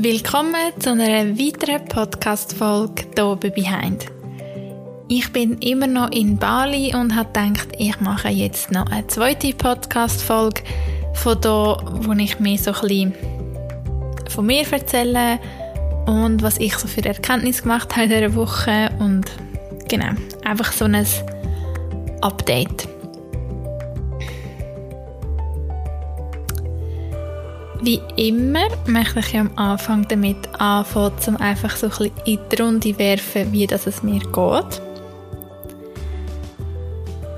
Willkommen zu einer weiteren Podcast-Folge hier bei Behind. Ich bin immer noch in Bali und habe gedacht, ich mache jetzt noch eine zweite Podcast-Folge von da, wo ich mir so ein von mir erzähle und was ich so für Erkenntnisse gemacht habe in dieser Woche und genau, einfach so ein Update. Wie immer möchte ich am Anfang damit anfangen, um einfach so ein bisschen in die Runde werfen, wie das es mir geht.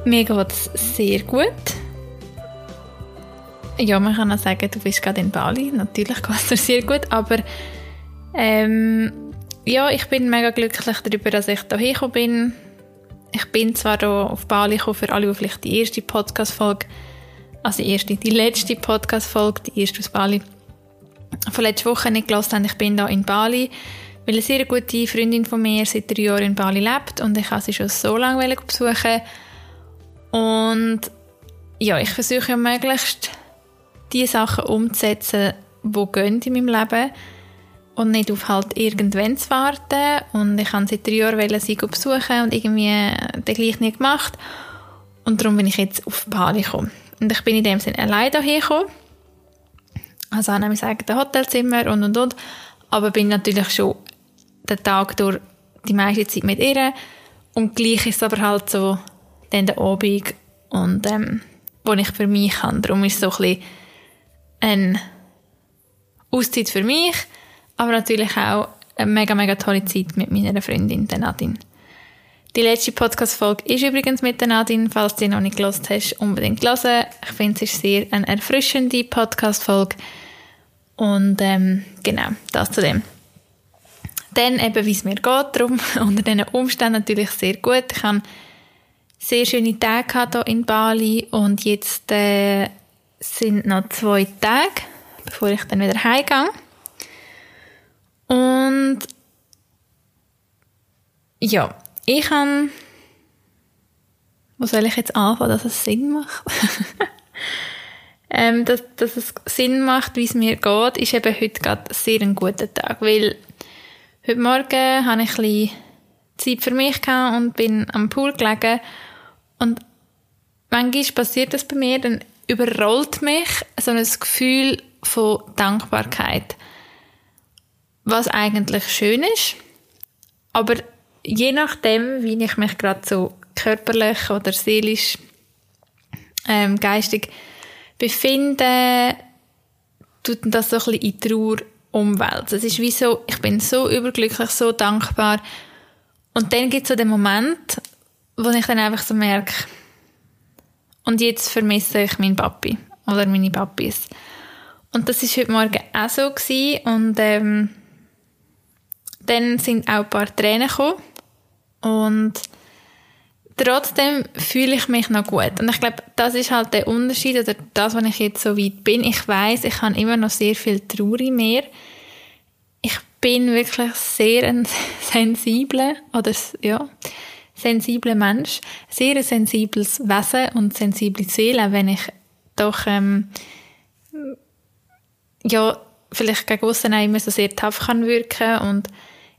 Mir geht es sehr gut. Ja, man kann auch sagen, du bist gerade in Bali. Natürlich geht es dir sehr gut, aber ähm, ja, ich bin mega glücklich darüber, dass ich hier gekommen bin. Ich bin zwar hier auf Bali gekommen, für alle, die vielleicht die erste Podcast-Folge also die erste, die letzte Podcast-Folge, die erste aus Bali, von letzter Woche nicht gelassen haben. Ich bin da in Bali, weil eine sehr gute Freundin von mir seit drei Jahren in Bali lebt und ich habe sie schon so lange besuchen und ja, ich versuche ja möglichst die Sachen umzusetzen, die gehen in meinem Leben und nicht auf halt irgendwann zu warten und ich habe seit drei Jahren sie besuchen und irgendwie den gleich nicht gemacht und darum bin ich jetzt auf Bali gekommen. Und ich bin in dem Sinne allein hierher gekommen. Also habe ich eigenes Hotelzimmer und und und. Aber bin natürlich schon den Tag durch die meiste Zeit mit ihr. Und gleich ist es aber halt so dann der Abend und ähm, wo ich für mich habe. Darum ist es so ein bisschen eine Auszeit für mich, aber natürlich auch eine mega, mega tolle Zeit mit meiner Freundin, der Nadine. Die letzte Podcast-Folge ist übrigens mit der Nadine. Falls du sie noch nicht gelost hast, unbedingt hören. Ich finde, es ist sehr eine erfrischende Podcast-Folge. Und ähm, genau, das zu dem. Dann eben, wie es mir geht, darum unter diesen Umständen natürlich sehr gut. Ich habe sehr schöne Tage hier in Bali und jetzt äh, sind noch zwei Tage, bevor ich dann wieder heimgehe. Und ja, ich habe. Wo soll ich jetzt anfangen, dass es Sinn macht? ähm, dass, dass es Sinn macht, wie es mir geht, ist eben heute gerade sehr ein guter Tag, weil heute Morgen habe ich ein bisschen Zeit für mich gehabt und bin am Pool gelegen und manchmal passiert das bei mir, dann überrollt mich so ein Gefühl von Dankbarkeit, was eigentlich schön ist, aber je nachdem, wie ich mich gerade so körperlich oder seelisch, ähm, geistig befinde, tut das so ein bisschen in Trauer umwälzen. Es ist wie so, ich bin so überglücklich, so dankbar. Und dann gibt es so den Moment, wo ich dann einfach so merke, und jetzt vermisse ich meinen Papi oder meine Papis. Und das ist heute Morgen auch so gewesen. und ähm, dann sind auch ein paar Tränen gekommen und trotzdem fühle ich mich noch gut. Und ich glaube, das ist halt der Unterschied oder das, was ich jetzt so weit bin. Ich weiß, ich habe immer noch sehr viel Trauer in mir. Ich bin wirklich sehr ein sensibler oder ja, sensibler Mensch, sehr ein sensibles Wesen und sensible Seele, wenn ich doch ähm, ja vielleicht gegen aussen immer so sehr tough kann wirken und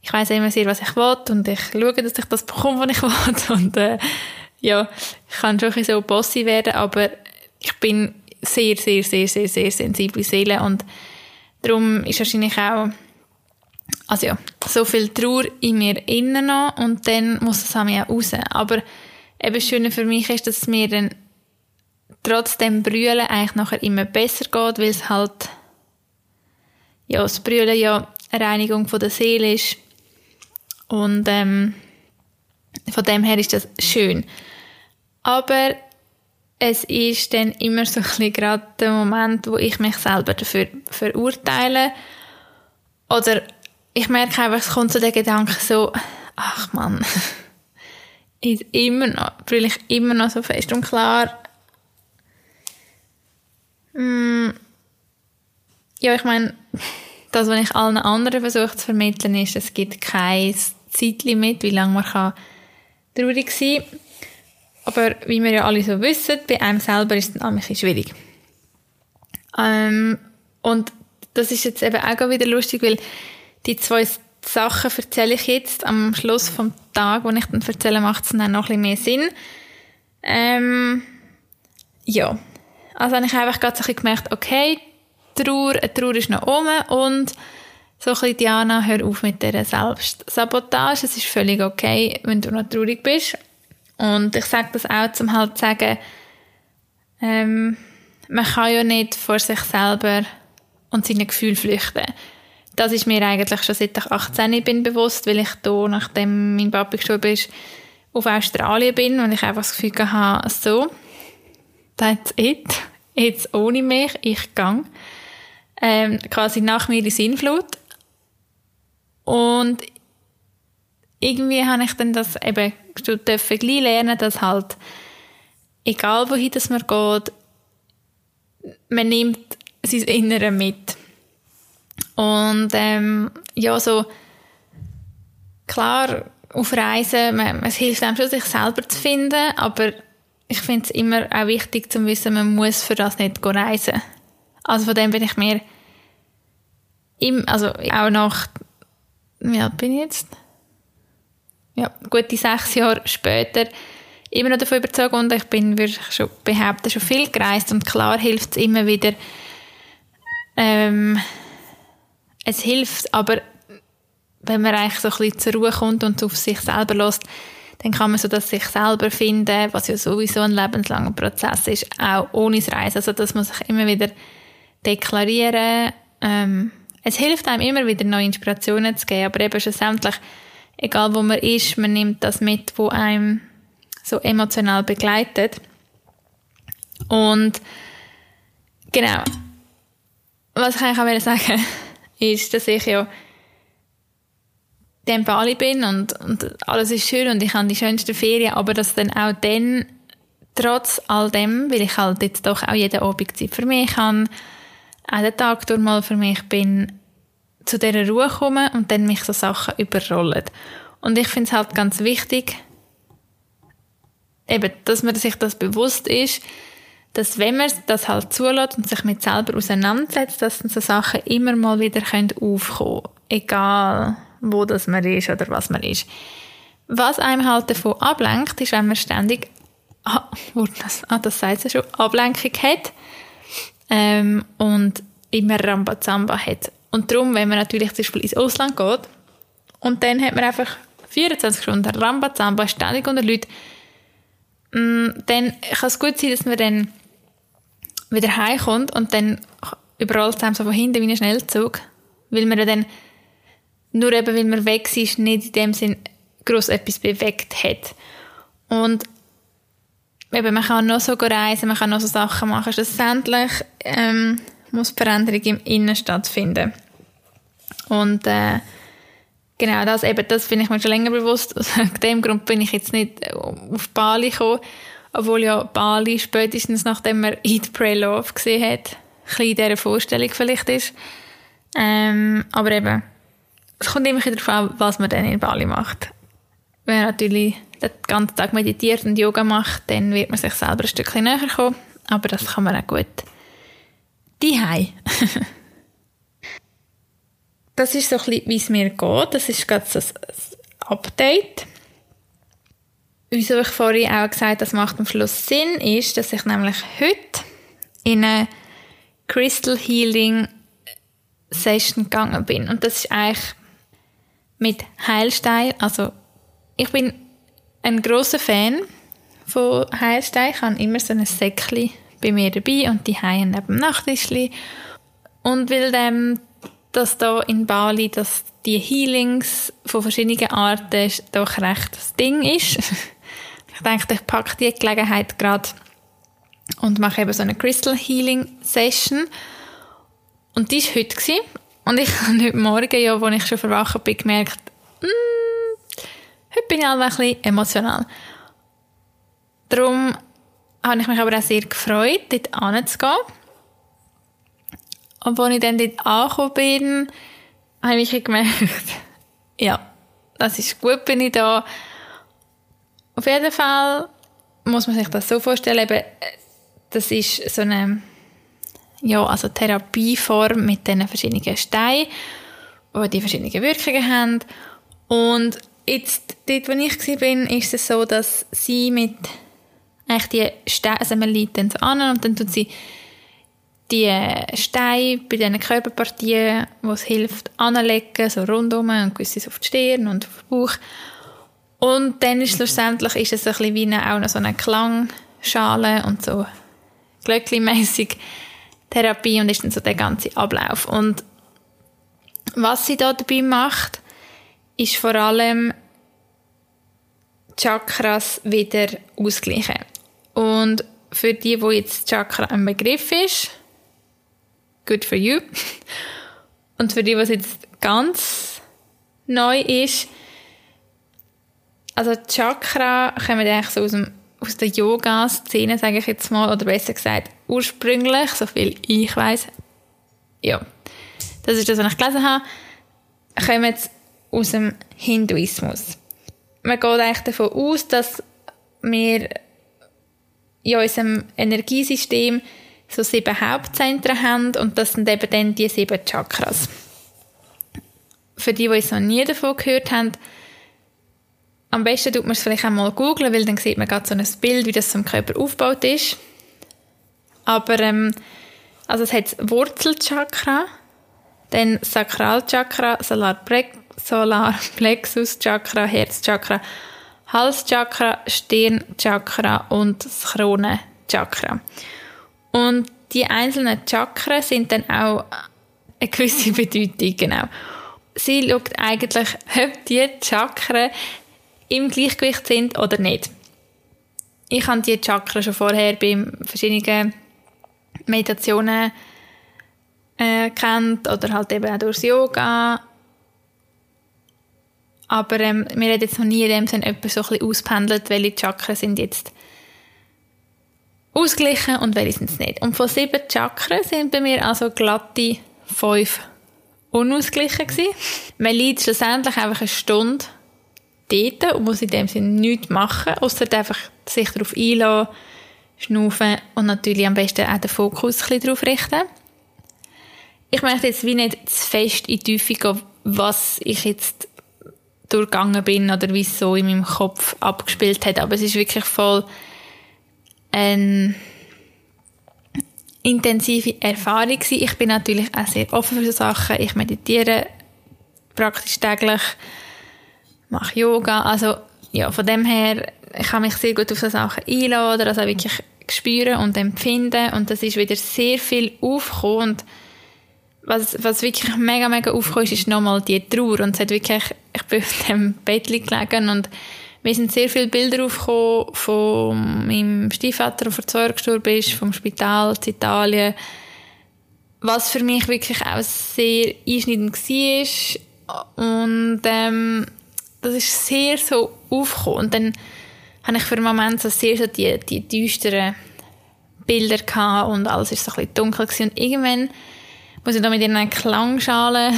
ich weiß immer sehr, was ich will und ich schaue, dass ich das bekomme, was ich will. Und äh, ja, ich kann schon so bossy werden, aber ich bin sehr, sehr, sehr, sehr, sehr sensible Seele und darum ist wahrscheinlich auch also ja, so viel Trauer in mir innen noch und dann muss es auch raus. Aber eben schön für mich ist, dass es mir dann trotzdem Brüllen eigentlich nachher immer besser geht, weil es halt ja, das Brüllen ja eine Reinigung von der Seele ist und ähm, von dem her ist das schön. Aber es ist dann immer so ein bisschen gerade der Moment, wo ich mich selber dafür verurteile. Oder ich merke einfach, es kommt zu so der Gedanke so, ach man, ist immer noch, brülle ich immer noch so fest und klar. Mm, ja, ich meine, das, was ich allen anderen versuche zu vermitteln, ist, es gibt kein Zeitlimit, wie lange man kann traurig sein kann. Aber wie wir ja alle so wissen, bei einem selber ist es bisschen schwierig. Ähm, und das ist jetzt eben auch wieder lustig, weil die zwei Sachen erzähle ich jetzt am Schluss vom Tag, wo ich dann erzähle, macht es dann noch ein bisschen mehr Sinn. Ähm, ja. Also habe ich einfach gerade so ein gemerkt, okay, Trauer, eine Trauer ist noch oben und so ein bisschen, Diana, hör auf mit dieser Selbstsabotage. Es ist völlig okay, wenn du noch traurig bist. Und ich sage das auch, um halt zu sagen, ähm, man kann ja nicht vor sich selber und seinen Gefühlen flüchten. Das ist mir eigentlich schon seit ich 18 bin bewusst, weil ich hier, nachdem mein Papa gestorben ist, auf Australien bin und ich einfach das Gefühl hatte, so, that's it, jetzt ohne mich, ich gang ähm, quasi nach mir die Sinnflut und irgendwie habe ich dann das eben dürfen gleich lernen, dass halt egal wohin das man geht, man nimmt sein Innere mit. Und ähm, ja, so klar, auf Reisen, man, es hilft einem schon, sich selber zu finden, aber ich finde es immer auch wichtig zu wissen, man muss für das nicht reisen. Also von dem bin ich mir im, also auch nach, wie alt bin ich jetzt? Ja, gute sechs Jahre später immer noch davon überzeugt und ich bin wirklich schon, behaupte, schon viel gereist und klar hilft es immer wieder, ähm, es hilft, aber wenn man eigentlich so ein bisschen zur Ruhe kommt und auf sich selber lässt, dann kann man so das sich selber finden, was ja sowieso ein lebenslanger Prozess ist, auch ohne das Reisen. Also das muss ich immer wieder deklarieren. Ähm, es hilft einem immer wieder neue Inspirationen zu geben, aber eben schlussendlich, egal wo man ist, man nimmt das mit, wo einem so emotional begleitet. Und genau, was ich eigentlich auch sagen ist, dass ich ja in Bali bin und, und alles ist schön und ich habe die schönste Ferien, aber dass dann auch dann, trotz all dem, weil ich halt jetzt doch auch jeden Abend Zeit für mich habe, auch den Tag durch mal für mich bin, zu dieser Ruhe komme und dann mich so Sachen überrollen. Und ich finde es halt ganz wichtig, eben, dass man sich das bewusst ist, dass wenn man das halt zulässt und sich mit selber auseinandersetzt, dass so Sachen immer mal wieder aufkommen können. Egal, wo das man ist oder was man ist. Was einem halt davon ablenkt, ist, wenn man ständig, ah, das, ah, das sagt es schon, Ablenkung hat ähm, und immer Rambazamba hat. Und darum, wenn man natürlich zum Beispiel ins Ausland geht und dann hat man einfach 24 Stunden Rambazamba ständig unter Leuten, mm, dann kann es gut sein, dass man dann wieder heimkommt und dann überall zusammen so von hinten wie ein Schnellzug, weil man dann nur eben, weil man weg ist, nicht in dem Sinn gross etwas bewegt hat. Und eben, man kann noch so reisen, man kann noch so Sachen machen. Schlussendlich ähm, muss Veränderung im Innen stattfinden. Und äh, genau das, eben, das bin ich mir schon länger bewusst. Aus dem Grund bin ich jetzt nicht auf Bali gekommen, obwohl ja Bali spätestens nachdem man Eat, Pray, Love gesehen hat, ein bisschen in dieser Vorstellung vielleicht ist. Ähm, aber eben, es kommt immer darauf an, was man dann in Bali macht. Man natürlich den ganzen Tag meditiert und Yoga macht, dann wird man sich selber ein Stückchen näher kommen. Aber das kann man auch gut die Das ist so ein bisschen, wie es mir geht. Das ist gerade so ein Update. Wieso ich vorhin auch gesagt habe, das macht am Schluss Sinn, ist, dass ich nämlich heute in eine Crystal Healing Session gegangen bin. Und das ist eigentlich mit Heilstein. Also, ich bin ein großer Fan von Heilstein. Ich habe immer so ein Säckchen bei mir dabei und die haben neben dem Nachttischli. Und weil dem, dass da in Bali, dass die Healings von verschiedenen Arten doch recht das Ding ist. ich denke, ich packe die Gelegenheit gerade und mache eben so eine Crystal Healing Session. Und die war heute. Gewesen. Und ich habe heute Morgen, ja, als ich schon verwacht bin, gemerkt, mm, heute bin ich einfach ein bisschen emotional. Darum habe ich mich aber auch sehr gefreut, dort anzugehen. Und als ich dann dort angekommen bin, habe ich gemerkt, ja, das ist gut, bin ich da. Auf jeden Fall muss man sich das so vorstellen, eben, das ist so eine ja, also Therapieform mit diesen verschiedenen Steinen, die die verschiedenen Wirkungen haben. Und jetzt, dort, wo ich war, ist es so, dass sie mit eigentlich die Steine, also man liegt dann so an und dann tut sie die Steine bei diesen Körperpartien, wo es hilft, anlegen, so rundum und gewisses auf die Stirn und auf den Bauch. Und dann ist schlussendlich ist es ein bisschen wie eine, auch noch so eine Klangschale und so glöckli Therapie und ist dann so der ganze Ablauf. Und was sie da dabei macht, ist vor allem Chakras wieder ausgleichen. Und für die, wo jetzt Chakra ein Begriff ist, good for you. Und für die, was jetzt ganz neu ist, also Chakra kommen eigentlich so aus, dem, aus der Yoga-Szene, sage ich jetzt mal, oder besser gesagt ursprünglich, so viel ich weiß. Ja, das ist das, was ich gelesen habe, kommen aus dem Hinduismus. Man geht eigentlich davon aus, dass wir in unserem Energiesystem so sieben Hauptzentren haben und das sind eben dann die sieben Chakras. Für die, die noch nie davon gehört haben, am besten tut man es vielleicht einmal googeln, weil dann sieht man gerade so ein Bild, wie das am Körper aufgebaut ist. Aber ähm, also es hat Wurzelchakra, dann Sakralchakra, Solarplexuschakra, Herzchakra, Halschakra, Stirnchakra und das Kronenchakra. Und die einzelnen Chakren sind dann auch eine gewisse Bedeutung, genau. Sie schaut eigentlich, ob die Chakren im Gleichgewicht sind oder nicht. Ich habe die Chakren schon vorher bei verschiedenen Meditationen äh, kennt oder halt eben auch durchs Yoga. Aber ähm, mir hat jetzt noch nie in dem Sinne jemand so auspendelt, welche Chakren sind jetzt ausgeglichen und welche sind es nicht. Und von sieben Chakren sind bei mir also glatte fünf unausgeglichen gewesen. Man liegt schlussendlich einfach eine Stunde dort und muss in dem Sinne nichts machen, außer einfach sich darauf einlassen, schnaufen und natürlich am besten auch den Fokus ein bisschen darauf richten. Ich möchte jetzt wie nicht zu fest in die Tiefe gehen, was ich jetzt durchgegangen bin oder wie es so in meinem Kopf abgespielt hat, aber es ist wirklich voll eine intensive Erfahrung gewesen. Ich bin natürlich auch sehr offen für so Sachen. Ich meditiere praktisch täglich mache Yoga. Also, ja, von dem her, ich kann mich sehr gut auf so Sachen einladen, also wirklich spüren und empfinden. Und das ist wieder sehr viel aufgekommen. Was, was wirklich mega, mega aufgekommen ist, ist nochmal die Trauer. Und es hat wirklich, ich bin auf dem Bett gelegen und mir sind sehr viele Bilder aufgekommen von meinem Stiefvater, der vor zwei Jahren gestorben ist, vom Spital in Italien. Was für mich wirklich auch sehr einschneidend war. Und, ähm, das ist sehr so aufgekommen. Und dann habe ich für einen Moment so sehr so die, die düsteren Bilder gehabt und alles ist so ein bisschen dunkel gewesen. Und irgendwann, als ich da mit einer Klangschale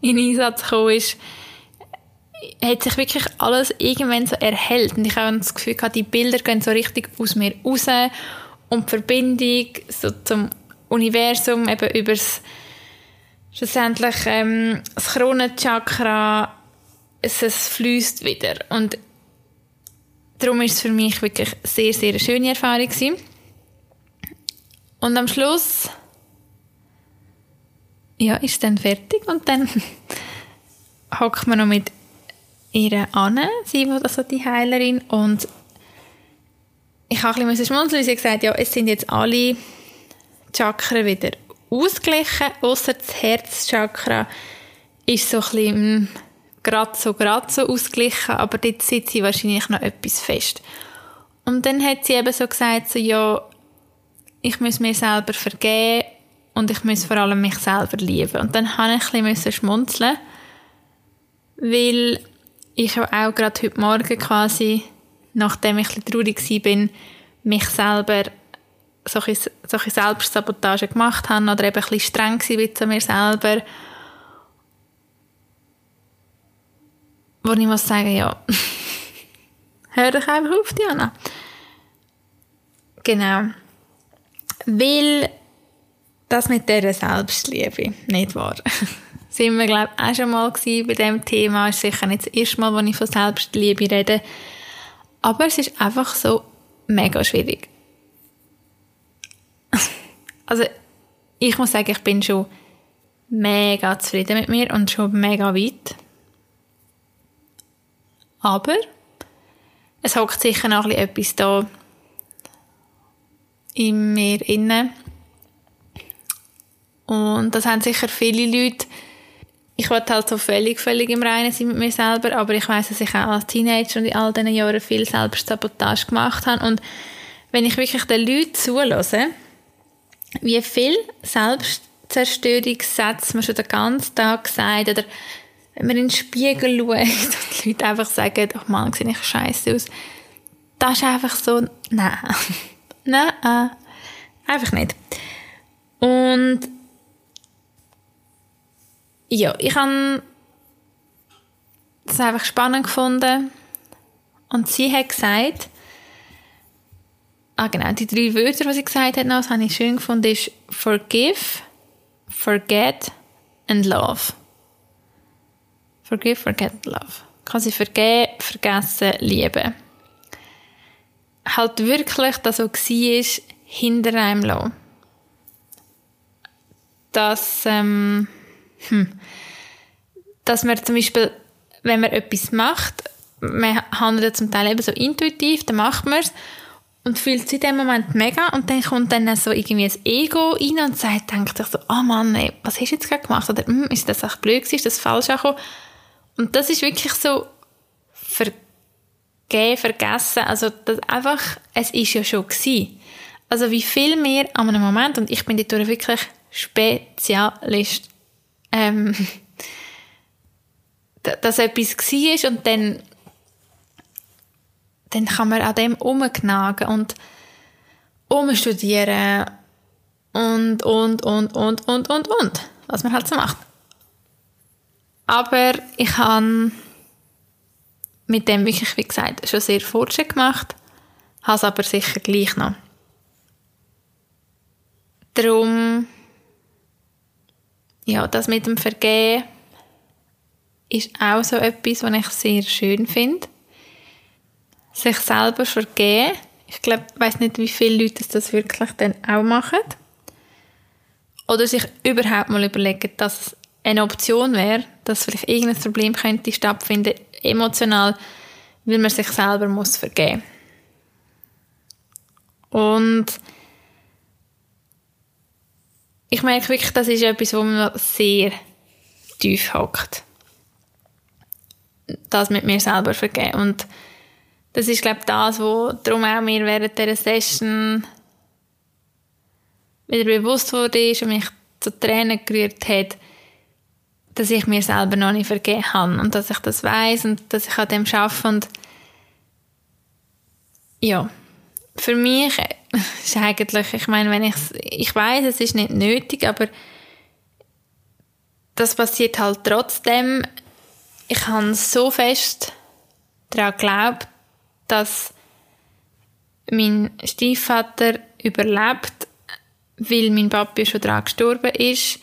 in Einsatz gekommen ist, hat sich wirklich alles irgendwann so erhellt. Und ich habe das Gefühl gehabt, die Bilder gehen so richtig aus mir raus und die Verbindung so zum Universum, eben über das schlussendlich ähm, das Kronenchakra es, es fließt wieder. Und darum ist es für mich wirklich sehr, sehr eine schöne Erfahrung gewesen. Und am Schluss ja, ist dann fertig und dann hockt man noch mit ihr an, sie war also die Heilerin und ich habe ein bisschen schmunzeln, weil sie gesagt ja, es sind jetzt alle Chakren wieder ausgeglichen, außer das Herzchakra ist so ein bisschen hm, gerade so, gerade so ausgeglichen, aber dort sitzt sie wahrscheinlich noch etwas fest. Und dann hat sie eben so gesagt, so, ja, ich muss mir selber vergeben und ich muss vor allem mich selber lieben. Und dann habe ich ein bisschen schmunzeln, weil ich auch gerade heute Morgen quasi, nachdem ich ein traurig war, mich selber solche, solche Selbstsabotage gemacht habe oder eben ein bisschen streng war zu mir selber wo ich muss sagen, ja, hör dich einfach auf, Diana. Genau. Weil Das mit dieser Selbstliebe, nicht wahr? sind wir, glaube ich, auch schon mal bei diesem Thema. Ist sicher nicht das erste Mal, wo ich von Selbstliebe rede. Aber es ist einfach so mega schwierig. Also, ich muss sagen, ich bin schon mega zufrieden mit mir und schon mega weit. Aber es hockt sicher noch etwas da in mir inne. Und das haben sicher viele Leute. Ich wollte halt so völlig, völlig im Reinen sein mit mir selber, aber ich weiß, dass ich auch als Teenager und in all diesen Jahren viel Selbstsabotage gemacht habe. Und wenn ich wirklich den Leuten zulasse, wie viel Selbstzerstörungssätze man schon den ganzen Tag sagt oder wenn man in den Spiegel schaut und die Leute einfach sagen, oh Mann, sehe ich scheiße aus. Das ist einfach so, nein. nein, einfach nicht. Und ja, ich habe es einfach spannend gefunden. Und sie hat gesagt, ah genau, die drei Wörter, die sie gesagt hat, noch, das habe ich schön gefunden, ist forgive, forget and love. Forgive, forget, love. Kann sie vergeben, vergessen, lieben. Halt wirklich, dass so war, hinter einem lassen. Dass, ähm, hm, dass man zum Beispiel, wenn man etwas macht, man handelt zum Teil eben so intuitiv, dann macht man es und fühlt sich in dem Moment mega und dann kommt dann so irgendwie ein Ego rein und sagt, denkt sich so, oh Mann, ey, was hast du jetzt gerade gemacht? Oder, hm, ist das echt blöd gewesen? Ist das falsch angekommen? Und das ist wirklich so vergeben, vergessen. Also das einfach, es ist ja schon gewesen. Also wie viel mehr an einem Moment, und ich bin dort wirklich Spezialist, ähm, dass etwas war und dann, dann kann man an dem umknagen und umstudieren und, und, und, und, und, und, und, was man halt so macht. Aber ich habe mit dem wirklich, wie gesagt, schon sehr Fortschritt gemacht, habe es aber sicher gleich noch. Darum, ja, das mit dem Vergehen ist auch so etwas, was ich sehr schön finde. Sich selber vergehen. Ich glaube, weiß nicht, wie viele Leute das wirklich dann auch machen. Oder sich überhaupt mal überlegen, dass es eine Option wäre, dass vielleicht irgendein Problem könnte stattfinden, emotional, weil man sich selber muss vergeben. Und ich merke wirklich, das ist etwas, wo man sehr tief hockt. Das mit mir selber vergeben. Und das ist, glaube ich, das, wo darum auch mir während dieser Session wieder bewusst wurde und mich zu Tränen gerührt hat, dass ich mir selber noch nicht vergeben habe und dass ich das weiß und dass ich an dem arbeite und ja, für mich ist eigentlich, ich meine, wenn ich ich weiß, es ist nicht nötig, aber das passiert halt trotzdem. Ich habe so fest daran geglaubt, dass mein Stiefvater überlebt, weil mein Papi schon daran gestorben ist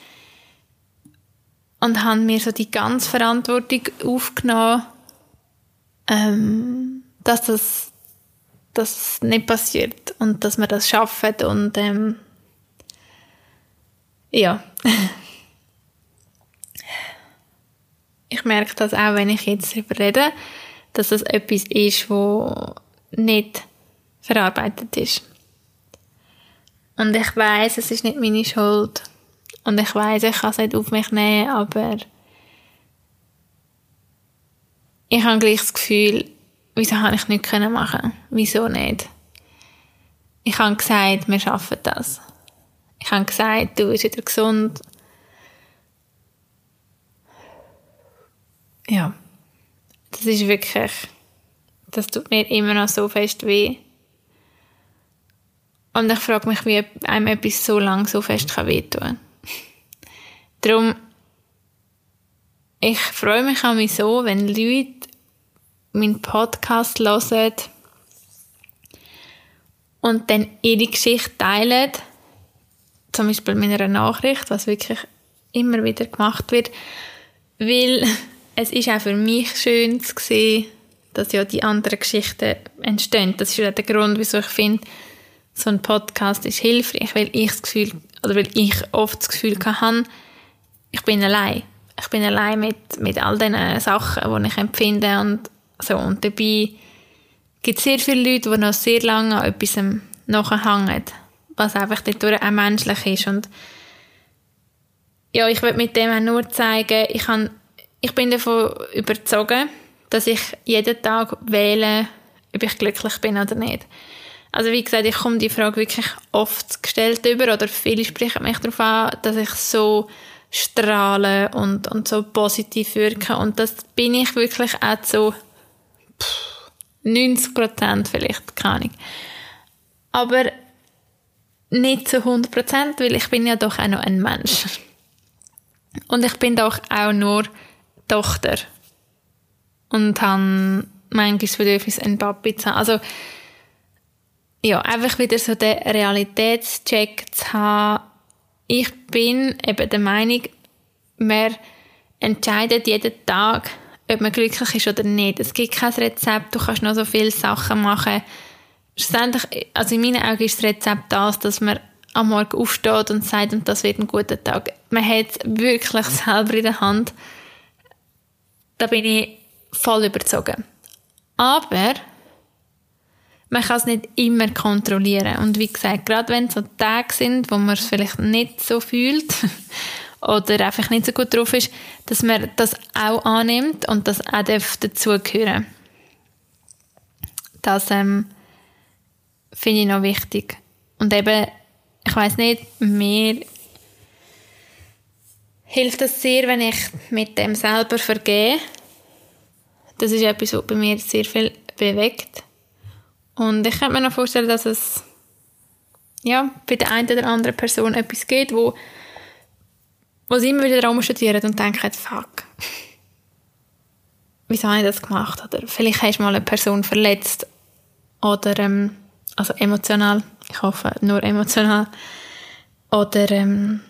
und haben mir so die ganze Verantwortung aufgenommen, ähm, dass das dass nicht passiert und dass wir das schaffen und ähm, ja. ich merke das auch, wenn ich jetzt darüber rede, dass das etwas ist, wo nicht verarbeitet ist. Und ich weiß, es ist nicht meine Schuld. Und ich weiß, ich kann es nicht auf mich nehmen, aber ich habe gleich das Gefühl, wieso habe ich nicht können machen? Wieso nicht? Ich habe gesagt, wir schaffen das. Ich habe gesagt, du bist wieder gesund. Ja, das ist wirklich, das tut mir immer noch so fest weh. Und ich frage mich, wie einem etwas so lang so fest kann wehtun. Darum, ich freue mich auch so, wenn Leute meinen Podcast hören und dann ihre Geschichte teilen, zum Beispiel meiner Nachricht, was wirklich immer wieder gemacht wird, weil es ist auch für mich schön zu sehen, dass ja die anderen Geschichten entstehen. Das ist ja der Grund, wieso ich finde, so ein Podcast ist hilfreich, weil ich das Gefühl, oder weil ich oft das Gefühl hatte, ich bin allein. Ich bin allein mit, mit all den Sachen, die ich empfinde und so. Und dabei gibt es sehr viele Leute, die noch sehr lange an etwas nachhängen, was einfach dadurch auch menschlich ist. Und ja, ich will mit dem auch nur zeigen, ich, kann, ich bin davon überzeugt, dass ich jeden Tag wähle, ob ich glücklich bin oder nicht. Also wie gesagt, ich komme die Frage wirklich oft gestellt über oder viele sprechen mich darauf an, dass ich so strahle und, und so positiv wirke und das bin ich wirklich auch so 90 Prozent vielleicht, keine Ahnung. Aber nicht zu 100 Prozent, weil ich bin ja doch auch noch ein Mensch. Und ich bin doch auch nur Tochter. Und habe manchmal das Bedürfnis, einen Papi zu haben. Also, ja, einfach wieder so den Realitätscheck zu haben. Ich bin eben der Meinung, man entscheidet jeden Tag, ob man glücklich ist oder nicht. Es gibt kein Rezept, du kannst noch so viele Sachen machen. Schlussendlich, also in meinen Augen ist das Rezept das, dass man am Morgen aufsteht und sagt, und das wird ein guter Tag. Man hat es wirklich selber in der Hand. Da bin ich voll überzogen. Aber man kann es nicht immer kontrollieren. Und wie gesagt, gerade wenn es so Tage sind, wo man es vielleicht nicht so fühlt oder einfach nicht so gut drauf ist, dass man das auch annimmt und das auch dazugehören Das ähm, finde ich noch wichtig. Und eben, ich weiß nicht, mir hilft es sehr, wenn ich mit dem selber vergehe. Das ist etwas, was bei mir sehr viel bewegt und ich könnte mir noch vorstellen, dass es ja, bei der einen oder anderen Person etwas gibt, wo, wo sie immer wieder rumstudieren und denken, fuck, wieso habe ich das gemacht? Oder vielleicht hast du mal eine Person verletzt. Oder, ähm, also emotional, ich hoffe nur emotional. Oder ähm,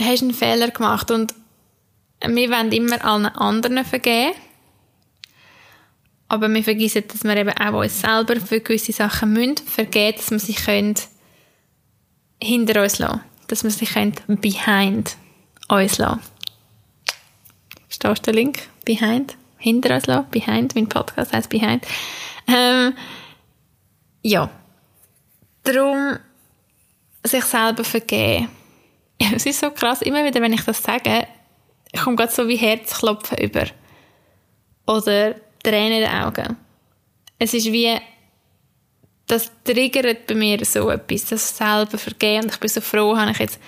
hast einen Fehler gemacht und wir wollen immer allen anderen vergeben aber wir vergessen, dass wir eben auch uns selber für gewisse Sachen müssen, vergeben, dass wir sie können hinter uns lassen Dass wir sie behind uns lassen. Verstehst du den Link? Behind? Hinter uns lassen? Behind? Mein Podcast heißt Behind. Ähm, ja. Darum sich selber vergeben. es ist so krass, immer wieder, wenn ich das sage, kommt gerade so wie Herzklopfen über. Oder Tränen in den Augen. Es ist wie, das triggert bei mir so etwas, das selber vergehen. Und ich bin so froh, habe ich jetzt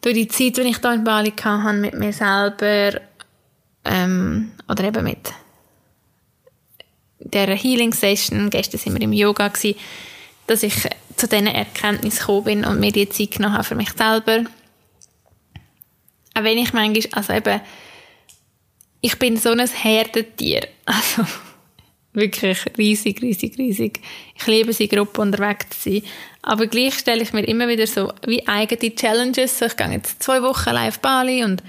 durch die Zeit, die ich hier in Bali hatte, mit mir selber ähm, oder eben mit der Healing Session, gestern sind wir im Yoga gewesen, dass ich zu diesen Erkenntnissen gekommen bin und mir die Zeit genommen habe für mich selber. Auch wenn ich manchmal, also eben, ich bin so ein Herdentier. Also, wirklich riesig, riesig, riesig. Ich liebe es, Gruppe unterwegs zu sein. Aber gleich stelle ich mir immer wieder so wie eigene Challenges. So, ich gehe jetzt zwei Wochen live Bali und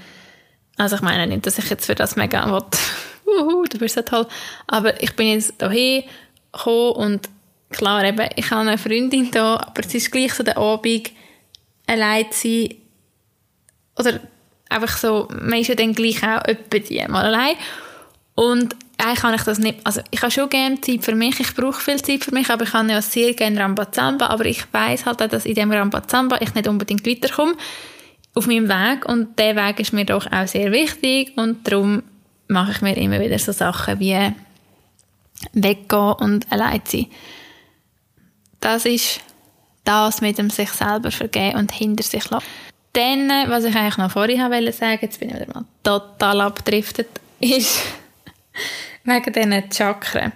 also ich meine nicht, dass ich jetzt für das mega will. Uhu, du bist so toll. Aber ich bin jetzt hierher gekommen und klar, eben, ich habe eine Freundin da, aber es ist gleich so der Abend allein zu sein. Oder einfach so, man ist ja dann gleich auch etwa die mal allein. Und eigentlich kann ich das nicht, also ich habe schon gerne Zeit für mich, ich brauche viel Zeit für mich, aber ich habe ja sehr gerne Rambazamba, aber ich weiß halt auch, dass in dem Rambazamba ich nicht unbedingt weiterkomme auf meinem Weg und der Weg ist mir doch auch sehr wichtig und darum mache ich mir immer wieder so Sachen wie weggehen und allein sein. Das ist das mit dem sich selber vergeben und hinter sich lassen. Dann, was ich eigentlich noch vorher wollte sagen, jetzt bin ich wieder mal total abgedriftet, ist wegen diesen Chakren.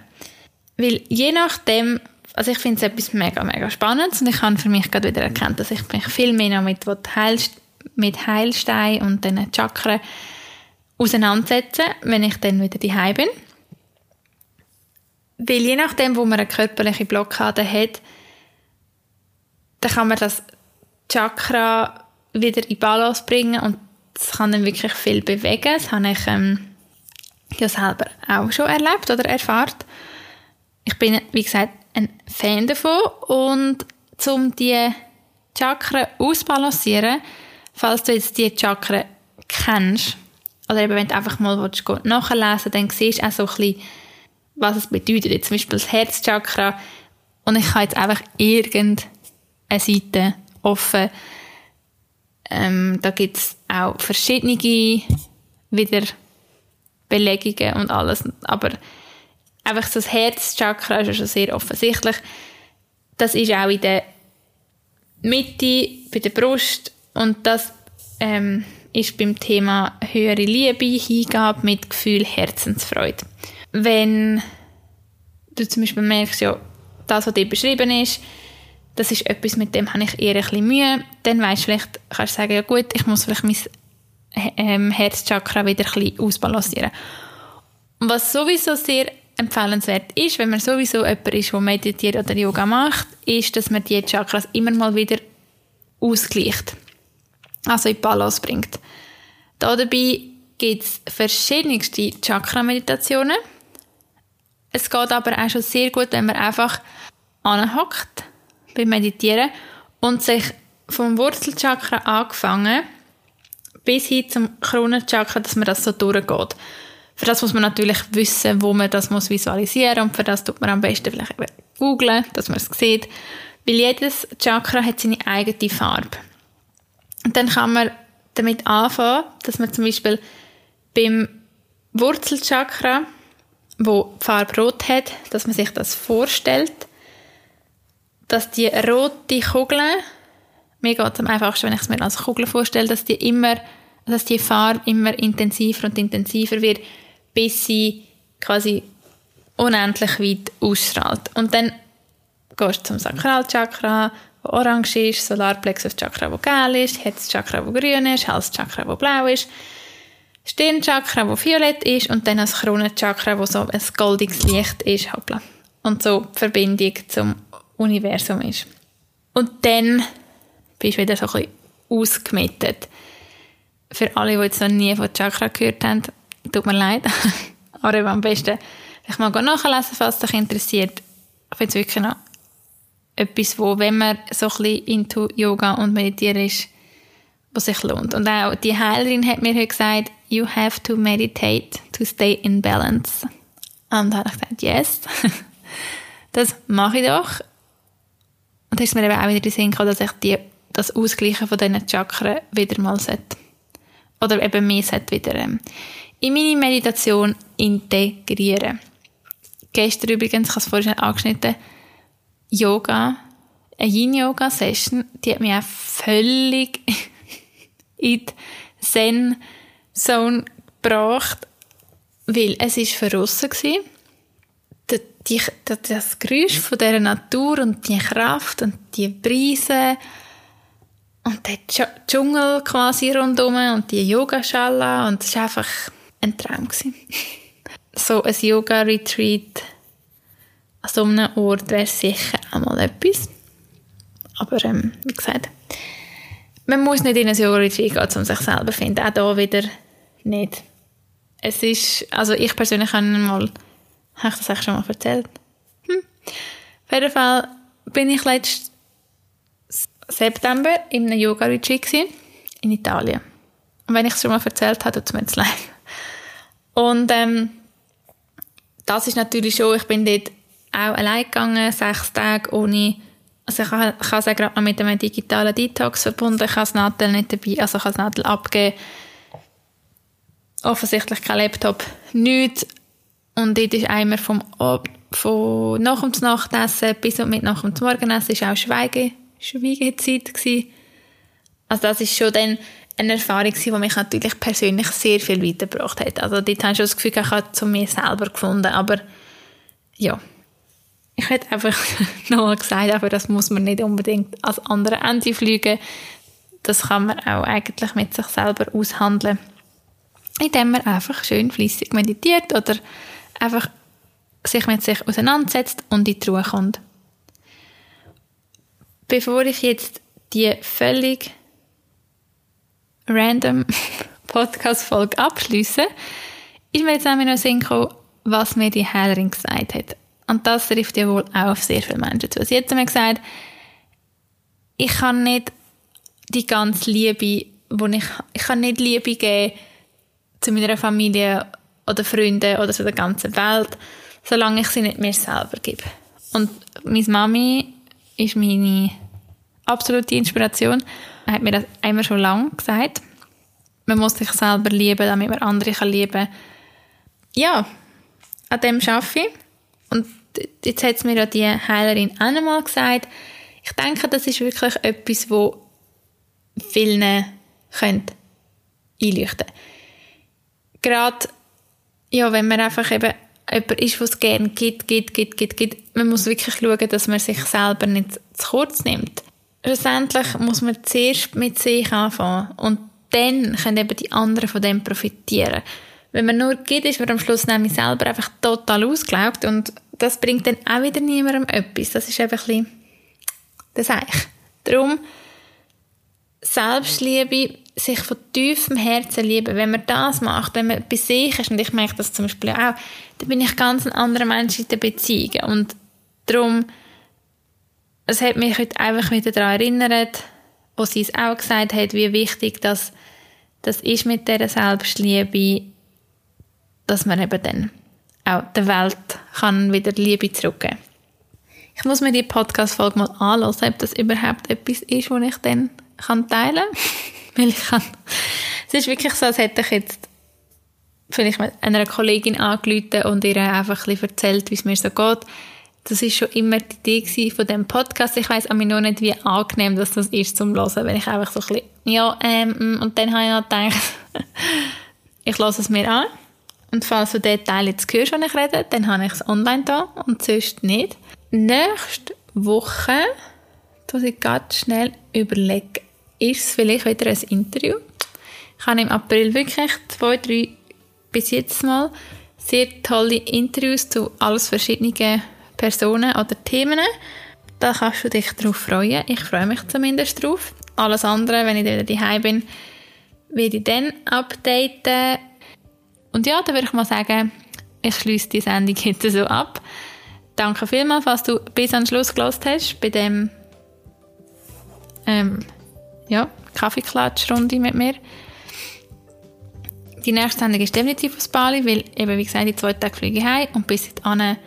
Weil je nachdem, also ich finde es etwas mega, mega spannend und ich habe für mich gerade wieder erkannt, dass ich mich viel mehr noch mit, Heilst mit Heilstein und diesen Chakren auseinandersetze, wenn ich dann wieder daheim bin. Weil je nachdem, wo man eine körperliche Blockade hat, dann kann man das Chakra wieder in Balance bringen und das kann dann wirklich viel bewegen. Das habe ich ähm, ja selber auch schon erlebt oder erfahren. Ich bin, wie gesagt, ein Fan davon und um die Chakren ausbalancieren, falls du jetzt die Chakren kennst, oder eben wenn du einfach mal willst, nachlesen dann siehst du auch so ein bisschen, was es bedeutet. Jetzt zum Beispiel das Herzchakra und ich habe jetzt einfach irgendeine Seite offen. Ähm, da gibt es auch verschiedene wieder Belegungen und alles, aber einfach so das Herzchakra ist ja schon sehr offensichtlich. Das ist auch in der Mitte, bei der Brust und das ähm, ist beim Thema höhere Liebe, Hingabe mit Gefühl, Herzensfreude. Wenn du zum Beispiel merkst, ja, das, was dir beschrieben ist, das ist etwas, mit dem habe ich eher ein bisschen Mühe, dann weißt du vielleicht, kannst du sagen, ja gut, ich muss vielleicht mein ähm, Herzchakra wieder ein bisschen ausbalancieren. Und was sowieso sehr empfehlenswert ist, wenn man sowieso jemand ist, der meditiert oder Yoga macht, ist, dass man die Chakras immer mal wieder ausgleicht. Also in Balance bringt. Da dabei gibt es verschiedenste Chakra-Meditationen. Es geht aber auch schon sehr gut, wenn man einfach anhockt beim Meditieren und sich vom Wurzelchakra angefangen bis hin zum Kronenchakra, dass man das so durchgeht. Für das muss man natürlich wissen, wo man das muss visualisieren und für das tut man am besten vielleicht eben googlen, dass man es sieht. Weil jedes Chakra hat seine eigene Farbe. Und dann kann man damit anfangen, dass man zum Beispiel beim Wurzelchakra, wo die Farbe rot hat, dass man sich das vorstellt, dass die rote Kugel, mir geht es am einfachsten, wenn ich es mir als Kugel vorstelle, dass die immer, dass die Farbe immer intensiver und intensiver wird, bis sie quasi unendlich weit ausstrahlt. Und dann gehst du zum Sakralchakra, wo orange ist, Solarplexus-Chakra, wo gelb ist, Herzchakra, wo grün ist, Halschakra, wo blau ist, Stirnchakra, wo violett ist und dann das Kronenchakra, wo so ein goldiges Licht ist. Hoppla. Und so die Verbindung zum Universum ist. Und dann bist wieder so ein bisschen ausgemittet. Für alle, die jetzt noch nie von Chakra gehört haben, tut mir leid. Aber am besten ich mal nachlesen, falls dich interessiert. Ich finde es wirklich noch etwas, wo, wenn man so ein bisschen into Yoga und Meditieren ist, was sich lohnt. Und auch die Heilerin hat mir heute gesagt, you have to meditate to stay in balance. Und da habe ich gesagt, yes, das mache ich doch. Und da ist mir eben auch wieder in den Sinn gekommen, dass ich die, das Ausgleichen von diesen Chakren wieder mal sollte. Oder eben mehr sollte wieder ähm, in meine Meditation integrieren. Gestern übrigens, ich habe es vorhin schon angeschnitten, Yoga, eine Yin-Yoga-Session, die hat mich auch völlig in die Zen-Zone gebracht, weil es war verrissen war. Die, das Geräusch von dieser Natur und die Kraft und die Brise und der Dschungel quasi rundherum und die Yogaschala und es war einfach ein Traum. so ein Yoga-Retreat an so einem Ort wäre sicher auch mal etwas. Aber ähm, wie gesagt, man muss nicht in ein Yoga-Retreat gehen, um sich selber zu finden. Auch da wieder nicht. Es ist, also ich persönlich habe mal, habe ich das eigentlich schon mal erzählt? Hm. Auf jeden Fall bin ich letzten September in einem Yoga-Retreat in Italien. Und wenn ich es schon mal erzählt habe, tut es mir jetzt leid. Und ähm, das ist natürlich schon, ich bin dort auch allein gegangen, sechs Tage ohne, also ich habe, es gerade noch mit einem digitalen Detox verbunden, ich habe das Nadel nicht dabei, also ich habe das Nadel abgegeben. Offensichtlich kein Laptop, nichts. Und dort ist einmal vom, von nach dem Nachtessen bis und mit nach dem Morgenessen ist auch Schweige, Schweigezeit gewesen. Also das ist schon dann eine Erfahrung die mich natürlich persönlich sehr viel weitergebracht hat. Also dort habe ich schon das Gefühl, ich habe zu mir selber gefunden, aber ja, ich hätte einfach noch gesagt, aber das muss man nicht unbedingt als andere Ende fliegen. Das kann man auch eigentlich mit sich selber aushandeln, indem man einfach schön fließig meditiert oder einfach sich mit sich auseinandersetzt und in die Ruhe kommt. Bevor ich jetzt die völlig random Podcast-Folge abschließe, ist mir jetzt nämlich noch Sinn gekommen, was mir die Heilerin gesagt hat. Und das trifft ja wohl auch auf sehr viele Menschen zu. Sie hat mir gesagt, ich kann nicht die ganze Liebe, wo ich, ich kann nicht Liebe geben zu meiner Familie oder Freunden oder zu der ganzen Welt, solange ich sie nicht mir selber gebe. Und meine Mami ist meine absolute Inspiration. Er hat mir das einmal schon lange gesagt. Man muss sich selber lieben, damit man andere kann lieben kann. Ja, an dem arbeite ich. Und jetzt hat es mir ja die Heilerin auch einmal gesagt. Ich denke, das ist wirklich etwas, wo vielen könnte einleuchten Gerade, ja, wenn man einfach eben jemand ist, was es gerne gibt, gibt, gibt, gibt, gibt. Man muss wirklich schauen, dass man sich selber nicht zu kurz nimmt. Schlussendlich muss man zuerst mit sich anfangen und dann können eben die anderen von dem profitieren. Wenn man nur gibt, ist man am Schluss nämlich selber einfach total ausgelaugt und das bringt dann auch wieder niemandem etwas. Das ist einfach ein bisschen das eigentlich. Darum, Selbstliebe, sich von tiefem Herzen lieben, wenn man das macht, wenn man bei sich ist, und ich merke das zum Beispiel auch, bin ich ganz ein anderer Mensch in den Beziehungen. Und darum, es hat mich heute einfach wieder daran erinnert, wo sie es auch gesagt hat, wie wichtig das, das ist mit dieser Selbstliebe, dass man eben dann auch der Welt kann wieder Liebe zurückgeben Ich muss mir die Podcast-Folge mal anhören, ob das überhaupt etwas ist, was ich dann kann teilen kann. Weil ich kann. Es ist wirklich so, als hätte ich jetzt vielleicht mit einer Kollegin angerufen und ihr einfach ein bisschen erzählt, wie es mir so geht. Das ist schon immer die Idee von dem Podcast. Ich weiß aber noch nicht, wie angenehm das, das ist zum Hören, wenn ich einfach so ein bisschen, ja, ähm, und dann habe ich noch gedacht, ich lasse es mir an. Und falls du den Teil jetzt hörst, wenn ich rede, dann habe ich es online da und sonst nicht. Nächste Woche, dass ich ganz schnell überlege, ist es vielleicht wieder ein Interview. Ich habe im April wirklich zwei, drei bis jetzt mal sehr tolle Interviews zu alles verschiedenen Personen oder Themen. Da kannst du dich darauf freuen. Ich freue mich zumindest drauf. Alles andere, wenn ich wieder daheim bin, werde ich dann updaten. Und ja, da würde ich mal sagen, ich schließe die Sendung heute so ab. Danke vielmals, was du bis an Schluss gelost hast bei dem ähm, ja, Kaffeeklatschrunde mit mir. Die nächste Sendung ist definitiv aus Bali, weil eben, wie gesagt, in zwei Tagen fliege ich heim und bis dahin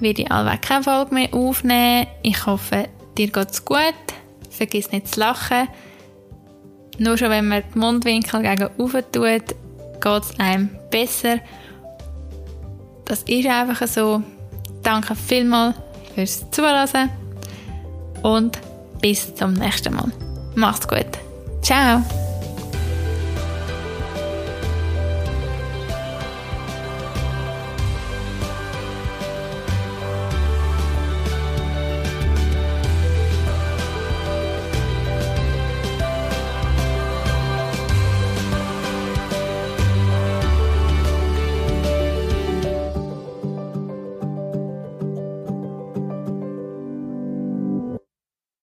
werde ich allweg keine Folge mehr aufnehmen. Ich hoffe, dir geht es gut. Vergiss nicht zu lachen. Nur schon, wenn man die Mundwinkel gegen oben tut, geht es einem besser. Das ist einfach so. Danke vielmals fürs Zuhören und bis zum nächsten Mal. Mach's gut. Ciao.